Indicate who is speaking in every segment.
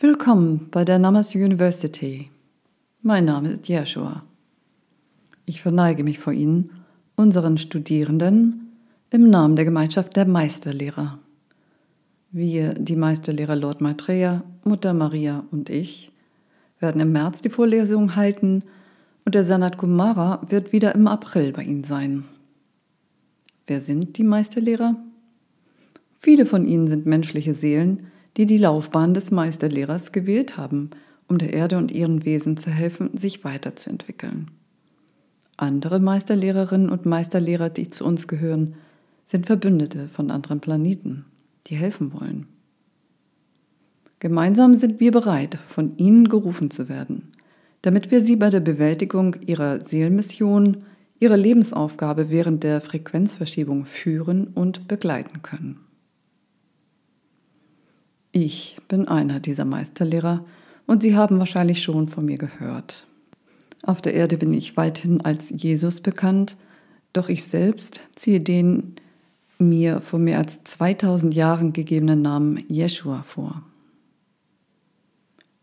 Speaker 1: Willkommen bei der Namas University. Mein Name ist Yeshua. Ich verneige mich vor Ihnen, unseren Studierenden, im Namen der Gemeinschaft der Meisterlehrer. Wir, die Meisterlehrer Lord Maitreya, Mutter Maria und ich, werden im März die Vorlesung halten und der Sanat Kumara wird wieder im April bei Ihnen sein. Wer sind die Meisterlehrer? Viele von ihnen sind menschliche Seelen, die die Laufbahn des Meisterlehrers gewählt haben, um der Erde und ihren Wesen zu helfen, sich weiterzuentwickeln. Andere Meisterlehrerinnen und Meisterlehrer, die zu uns gehören, sind Verbündete von anderen Planeten, die helfen wollen. Gemeinsam sind wir bereit, von ihnen gerufen zu werden, damit wir sie bei der Bewältigung ihrer Seelenmission, ihrer Lebensaufgabe während der Frequenzverschiebung führen und begleiten können. Ich bin einer dieser Meisterlehrer und Sie haben wahrscheinlich schon von mir gehört. Auf der Erde bin ich weithin als Jesus bekannt, doch ich selbst ziehe den mir vor mehr als 2000 Jahren gegebenen Namen Yeshua vor.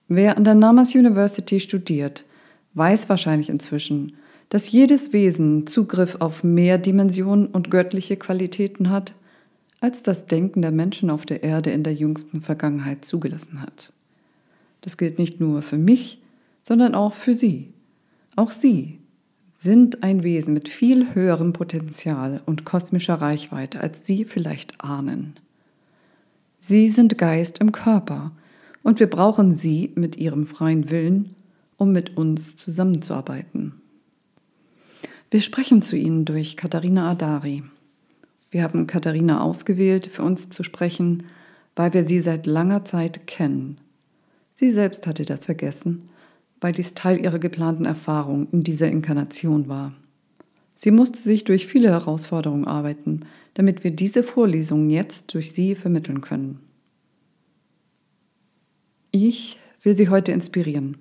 Speaker 1: Wer an der Namas University studiert, weiß wahrscheinlich inzwischen, dass jedes Wesen Zugriff auf mehr Dimensionen und göttliche Qualitäten hat als das Denken der Menschen auf der Erde in der jüngsten Vergangenheit zugelassen hat. Das gilt nicht nur für mich, sondern auch für Sie. Auch Sie sind ein Wesen mit viel höherem Potenzial und kosmischer Reichweite, als Sie vielleicht ahnen. Sie sind Geist im Körper und wir brauchen Sie mit Ihrem freien Willen, um mit uns zusammenzuarbeiten. Wir sprechen zu Ihnen durch Katharina Adari, wir haben Katharina ausgewählt, für uns zu sprechen, weil wir sie seit langer Zeit kennen. Sie selbst hatte das vergessen, weil dies Teil ihrer geplanten Erfahrung in dieser Inkarnation war. Sie musste sich durch viele Herausforderungen arbeiten, damit wir diese Vorlesungen jetzt durch sie vermitteln können. Ich will Sie heute inspirieren.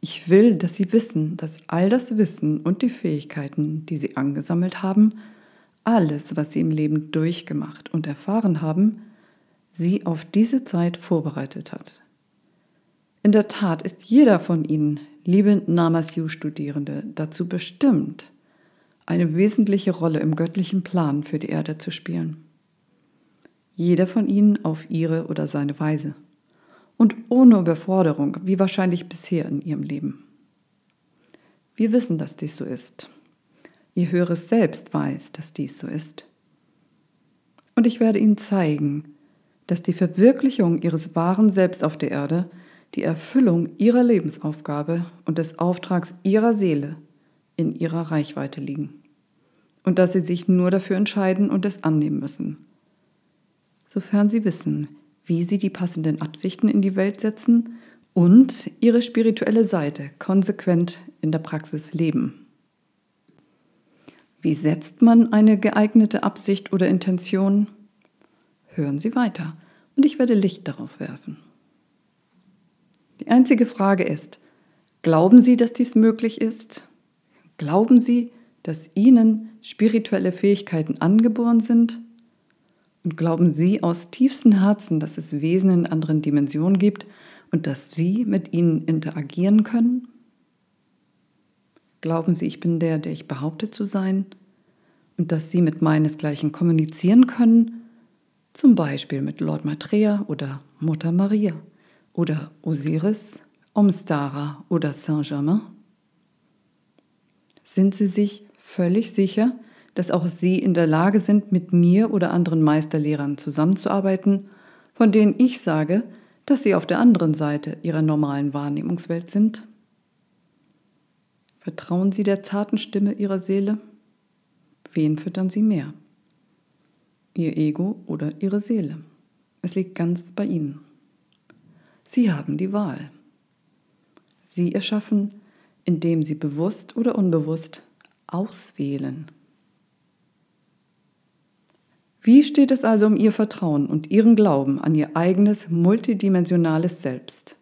Speaker 1: Ich will, dass Sie wissen, dass all das Wissen und die Fähigkeiten, die Sie angesammelt haben, alles, was sie im Leben durchgemacht und erfahren haben, sie auf diese Zeit vorbereitet hat. In der Tat ist jeder von ihnen, liebe Namasyu-Studierende, dazu bestimmt, eine wesentliche Rolle im göttlichen Plan für die Erde zu spielen. Jeder von ihnen auf ihre oder seine Weise und ohne Überforderung, wie wahrscheinlich bisher in ihrem Leben. Wir wissen, dass dies so ist. Ihr höheres Selbst weiß, dass dies so ist. Und ich werde Ihnen zeigen, dass die Verwirklichung Ihres wahren Selbst auf der Erde die Erfüllung Ihrer Lebensaufgabe und des Auftrags Ihrer Seele in Ihrer Reichweite liegen. Und dass Sie sich nur dafür entscheiden und es annehmen müssen. Sofern Sie wissen, wie Sie die passenden Absichten in die Welt setzen und Ihre spirituelle Seite konsequent in der Praxis leben. Wie setzt man eine geeignete Absicht oder Intention? Hören Sie weiter und ich werde Licht darauf werfen. Die einzige Frage ist, glauben Sie, dass dies möglich ist? Glauben Sie, dass Ihnen spirituelle Fähigkeiten angeboren sind? Und glauben Sie aus tiefstem Herzen, dass es Wesen in anderen Dimensionen gibt und dass Sie mit ihnen interagieren können? Glauben Sie, ich bin der, der ich behaupte zu sein? Und dass Sie mit meinesgleichen kommunizieren können? Zum Beispiel mit Lord Maitreya oder Mutter Maria oder Osiris, Omstara oder Saint-Germain? Sind Sie sich völlig sicher, dass auch Sie in der Lage sind, mit mir oder anderen Meisterlehrern zusammenzuarbeiten, von denen ich sage, dass sie auf der anderen Seite ihrer normalen Wahrnehmungswelt sind? Vertrauen Sie der zarten Stimme Ihrer Seele? Wen füttern Sie mehr? Ihr Ego oder Ihre Seele? Es liegt ganz bei Ihnen. Sie haben die Wahl. Sie erschaffen, indem Sie bewusst oder unbewusst auswählen. Wie steht es also um Ihr Vertrauen und Ihren Glauben an Ihr eigenes multidimensionales Selbst?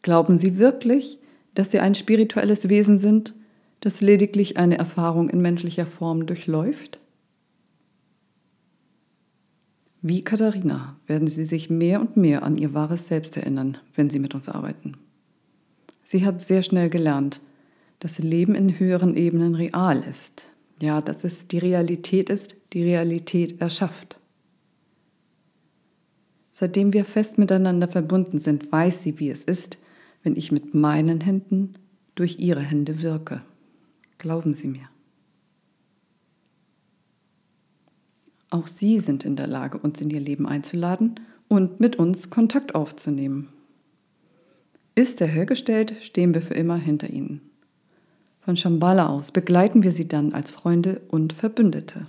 Speaker 1: Glauben Sie wirklich, dass sie ein spirituelles Wesen sind, das lediglich eine Erfahrung in menschlicher Form durchläuft? Wie Katharina werden Sie sich mehr und mehr an Ihr wahres Selbst erinnern, wenn Sie mit uns arbeiten. Sie hat sehr schnell gelernt, dass Leben in höheren Ebenen real ist. Ja, dass es die Realität ist, die Realität erschafft. Seitdem wir fest miteinander verbunden sind, weiß sie, wie es ist, wenn ich mit meinen Händen durch ihre Hände wirke. Glauben Sie mir. Auch Sie sind in der Lage, uns in Ihr Leben einzuladen und mit uns Kontakt aufzunehmen. Ist er hergestellt, stehen wir für immer hinter Ihnen. Von Shambhala aus begleiten wir Sie dann als Freunde und Verbündete.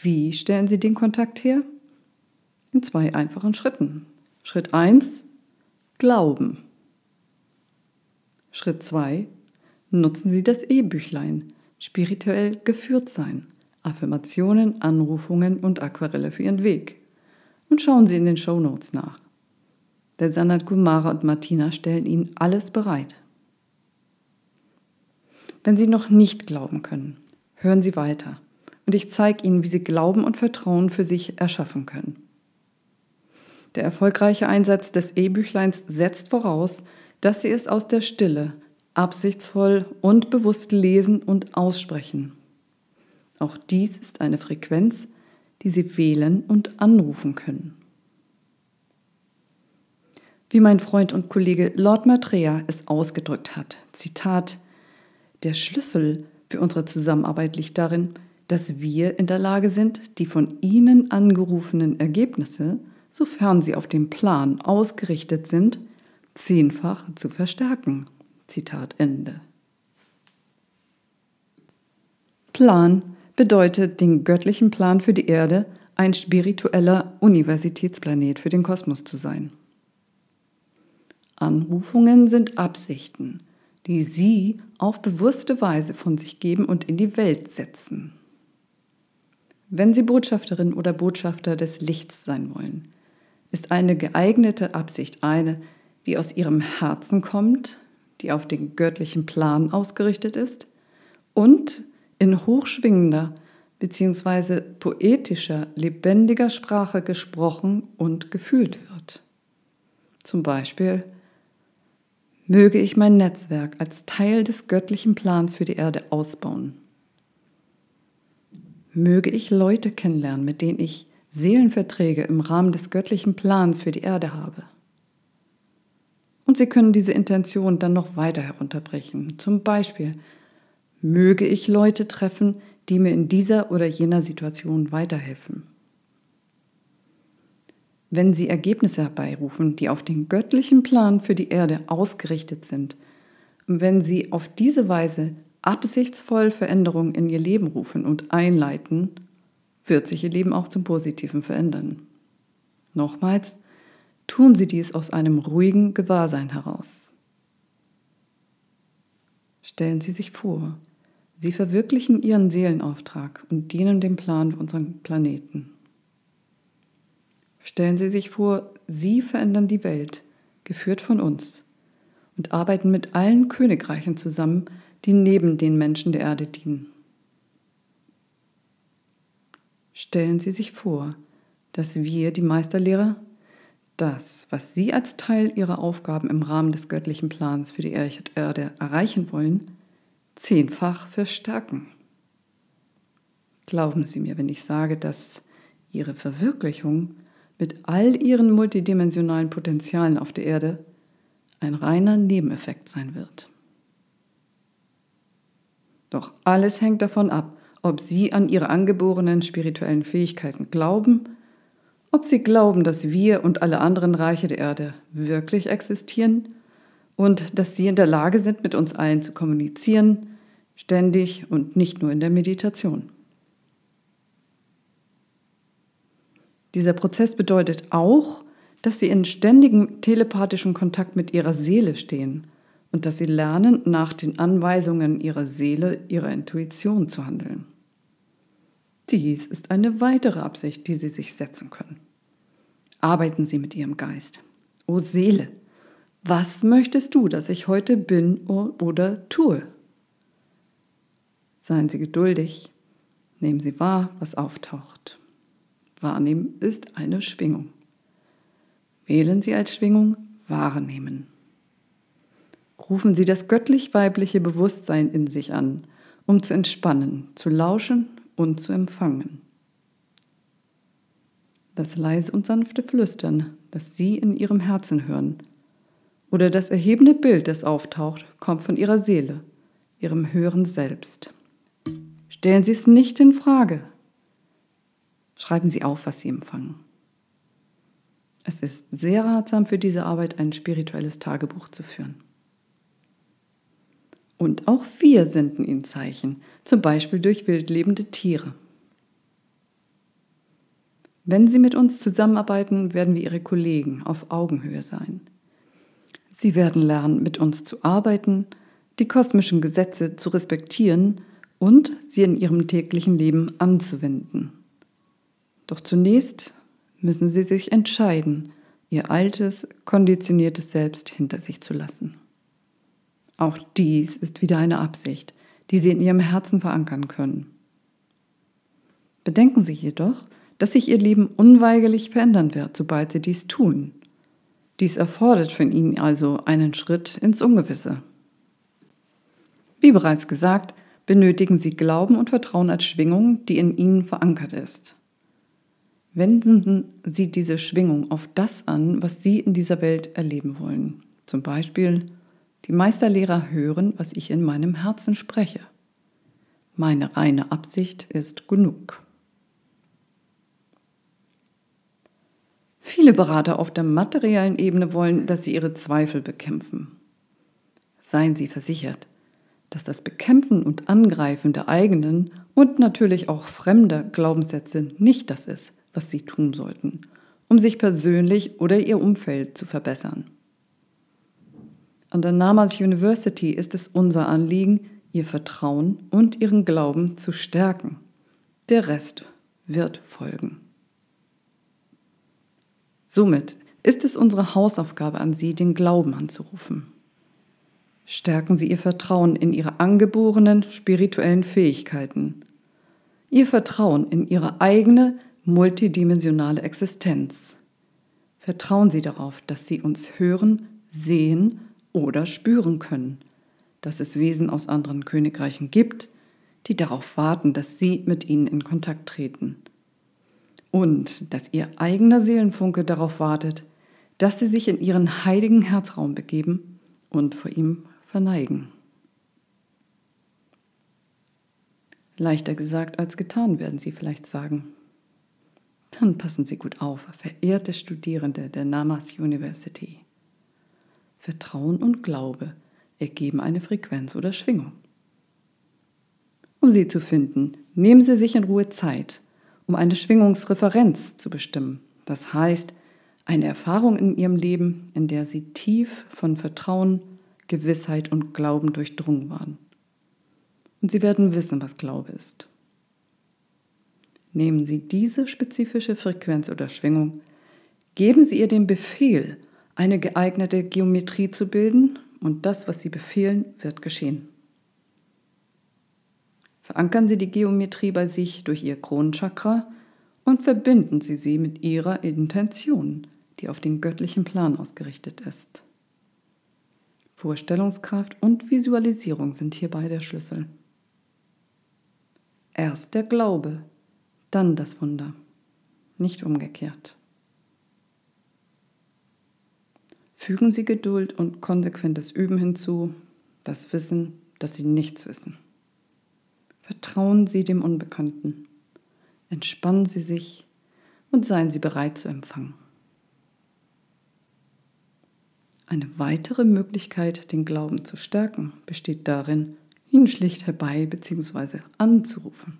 Speaker 1: Wie stellen Sie den Kontakt her? In zwei einfachen Schritten. Schritt 1. Glauben. Schritt 2. Nutzen Sie das E-Büchlein. Spirituell geführt sein. Affirmationen, Anrufungen und Aquarelle für Ihren Weg. Und schauen Sie in den Show Notes nach. Der Sanat Kumara und Martina stellen Ihnen alles bereit. Wenn Sie noch nicht glauben können, hören Sie weiter und ich zeige Ihnen, wie Sie Glauben und Vertrauen für sich erschaffen können. Der erfolgreiche Einsatz des E-Büchleins setzt voraus, dass Sie es aus der Stille, absichtsvoll und bewusst lesen und aussprechen. Auch dies ist eine Frequenz, die Sie wählen und anrufen können. Wie mein Freund und Kollege Lord Maitreya es ausgedrückt hat, Zitat, der Schlüssel für unsere Zusammenarbeit liegt darin, dass wir in der Lage sind, die von Ihnen angerufenen Ergebnisse, sofern sie auf den Plan ausgerichtet sind, zehnfach zu verstärken. Zitat Ende. Plan bedeutet den göttlichen Plan für die Erde, ein spiritueller Universitätsplanet für den Kosmos zu sein. Anrufungen sind Absichten, die Sie auf bewusste Weise von sich geben und in die Welt setzen. Wenn Sie Botschafterin oder Botschafter des Lichts sein wollen, ist eine geeignete Absicht eine, die aus Ihrem Herzen kommt, die auf den göttlichen Plan ausgerichtet ist und in hochschwingender bzw. poetischer, lebendiger Sprache gesprochen und gefühlt wird. Zum Beispiel möge ich mein Netzwerk als Teil des göttlichen Plans für die Erde ausbauen. Möge ich Leute kennenlernen, mit denen ich Seelenverträge im Rahmen des göttlichen Plans für die Erde habe. Und Sie können diese Intention dann noch weiter herunterbrechen. Zum Beispiel, möge ich Leute treffen, die mir in dieser oder jener Situation weiterhelfen. Wenn Sie Ergebnisse herbeirufen, die auf den göttlichen Plan für die Erde ausgerichtet sind, und wenn Sie auf diese Weise absichtsvoll Veränderungen in Ihr Leben rufen und einleiten, wird sich Ihr Leben auch zum Positiven verändern. Nochmals, tun Sie dies aus einem ruhigen Gewahrsein heraus. Stellen Sie sich vor, Sie verwirklichen Ihren Seelenauftrag und dienen dem Plan für unseren Planeten. Stellen Sie sich vor, Sie verändern die Welt, geführt von uns, und arbeiten mit allen Königreichen zusammen, die neben den Menschen der Erde dienen. Stellen Sie sich vor, dass wir, die Meisterlehrer, das, was Sie als Teil Ihrer Aufgaben im Rahmen des göttlichen Plans für die Erde erreichen wollen, zehnfach verstärken. Glauben Sie mir, wenn ich sage, dass Ihre Verwirklichung mit all ihren multidimensionalen Potenzialen auf der Erde ein reiner Nebeneffekt sein wird. Doch alles hängt davon ab, ob Sie an Ihre angeborenen spirituellen Fähigkeiten glauben, ob Sie glauben, dass wir und alle anderen Reiche der Erde wirklich existieren und dass Sie in der Lage sind, mit uns allen zu kommunizieren, ständig und nicht nur in der Meditation. Dieser Prozess bedeutet auch, dass sie in ständigem telepathischen Kontakt mit ihrer Seele stehen und dass sie lernen, nach den Anweisungen ihrer Seele, ihrer Intuition zu handeln. Dies ist eine weitere Absicht, die Sie sich setzen können. Arbeiten Sie mit Ihrem Geist. O Seele, was möchtest du, dass ich heute bin oder tue? Seien Sie geduldig, nehmen Sie wahr, was auftaucht. Wahrnehmen ist eine Schwingung. Wählen Sie als Schwingung Wahrnehmen. Rufen Sie das göttlich-weibliche Bewusstsein in sich an, um zu entspannen, zu lauschen und zu empfangen. Das leise und sanfte Flüstern, das Sie in Ihrem Herzen hören, oder das erhebende Bild, das auftaucht, kommt von Ihrer Seele, Ihrem höheren Selbst. Stellen Sie es nicht in Frage. Schreiben Sie auf, was Sie empfangen. Es ist sehr ratsam für diese Arbeit, ein spirituelles Tagebuch zu führen. Und auch wir senden Ihnen Zeichen, zum Beispiel durch wildlebende Tiere. Wenn Sie mit uns zusammenarbeiten, werden wir Ihre Kollegen auf Augenhöhe sein. Sie werden lernen, mit uns zu arbeiten, die kosmischen Gesetze zu respektieren und sie in ihrem täglichen Leben anzuwenden. Doch zunächst müssen sie sich entscheiden, ihr altes, konditioniertes Selbst hinter sich zu lassen. Auch dies ist wieder eine Absicht, die Sie in Ihrem Herzen verankern können. Bedenken Sie jedoch, dass sich Ihr Leben unweigerlich verändern wird, sobald Sie dies tun. Dies erfordert von Ihnen also einen Schritt ins Ungewisse. Wie bereits gesagt, benötigen Sie Glauben und Vertrauen als Schwingung, die in Ihnen verankert ist. Wenden Sie diese Schwingung auf das an, was Sie in dieser Welt erleben wollen. Zum Beispiel, die Meisterlehrer hören, was ich in meinem Herzen spreche. Meine reine Absicht ist genug. Viele Berater auf der materiellen Ebene wollen, dass sie ihre Zweifel bekämpfen. Seien Sie versichert, dass das Bekämpfen und Angreifen der eigenen und natürlich auch fremder Glaubenssätze nicht das ist, was Sie tun sollten, um sich persönlich oder Ihr Umfeld zu verbessern. An der Namas University ist es unser Anliegen, Ihr Vertrauen und Ihren Glauben zu stärken. Der Rest wird folgen. Somit ist es unsere Hausaufgabe an Sie, den Glauben anzurufen. Stärken Sie Ihr Vertrauen in Ihre angeborenen spirituellen Fähigkeiten, Ihr Vertrauen in Ihre eigene multidimensionale Existenz. Vertrauen Sie darauf, dass Sie uns hören, sehen oder spüren können, dass es Wesen aus anderen Königreichen gibt, die darauf warten, dass Sie mit ihnen in Kontakt treten. Und dass Ihr eigener Seelenfunke darauf wartet, dass Sie sich in Ihren heiligen Herzraum begeben und vor ihm verneigen. Leichter gesagt als getan, werden Sie vielleicht sagen. Dann passen Sie gut auf, verehrte Studierende der Namas University. Vertrauen und Glaube ergeben eine Frequenz oder Schwingung. Um sie zu finden, nehmen Sie sich in Ruhe Zeit, um eine Schwingungsreferenz zu bestimmen. Das heißt, eine Erfahrung in Ihrem Leben, in der Sie tief von Vertrauen, Gewissheit und Glauben durchdrungen waren. Und Sie werden wissen, was Glaube ist. Nehmen Sie diese spezifische Frequenz oder Schwingung, geben Sie ihr den Befehl, eine geeignete Geometrie zu bilden und das, was Sie befehlen, wird geschehen. Verankern Sie die Geometrie bei sich durch Ihr Kronenchakra und verbinden Sie sie mit Ihrer Intention, die auf den göttlichen Plan ausgerichtet ist. Vorstellungskraft und Visualisierung sind hierbei der Schlüssel. Erst der Glaube, dann das Wunder, nicht umgekehrt. Fügen Sie Geduld und konsequentes Üben hinzu, das Wissen, dass Sie nichts wissen. Vertrauen Sie dem Unbekannten. Entspannen Sie sich und seien Sie bereit zu empfangen. Eine weitere Möglichkeit, den Glauben zu stärken, besteht darin, ihn schlicht herbei bzw. anzurufen.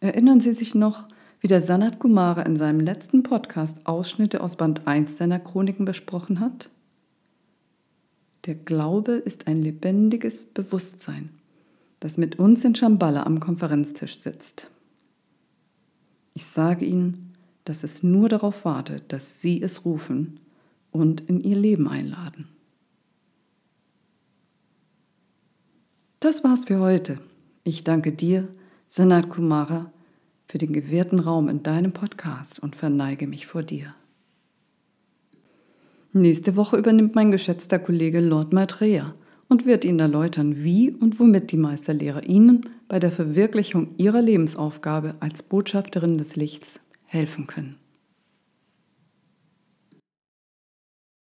Speaker 1: Erinnern Sie sich noch, wie der Sanat Kumara in seinem letzten Podcast Ausschnitte aus Band 1 seiner Chroniken besprochen hat? Der Glaube ist ein lebendiges Bewusstsein, das mit uns in Shambhala am Konferenztisch sitzt. Ich sage Ihnen, dass es nur darauf wartet, dass Sie es rufen und in Ihr Leben einladen. Das war's für heute. Ich danke dir, Sanat Kumara, für den gewährten Raum in deinem Podcast und verneige mich vor dir. Nächste Woche übernimmt mein geschätzter Kollege Lord Maitreya und wird Ihnen erläutern, wie und womit die Meisterlehrer Ihnen bei der Verwirklichung Ihrer Lebensaufgabe als Botschafterin des Lichts helfen können.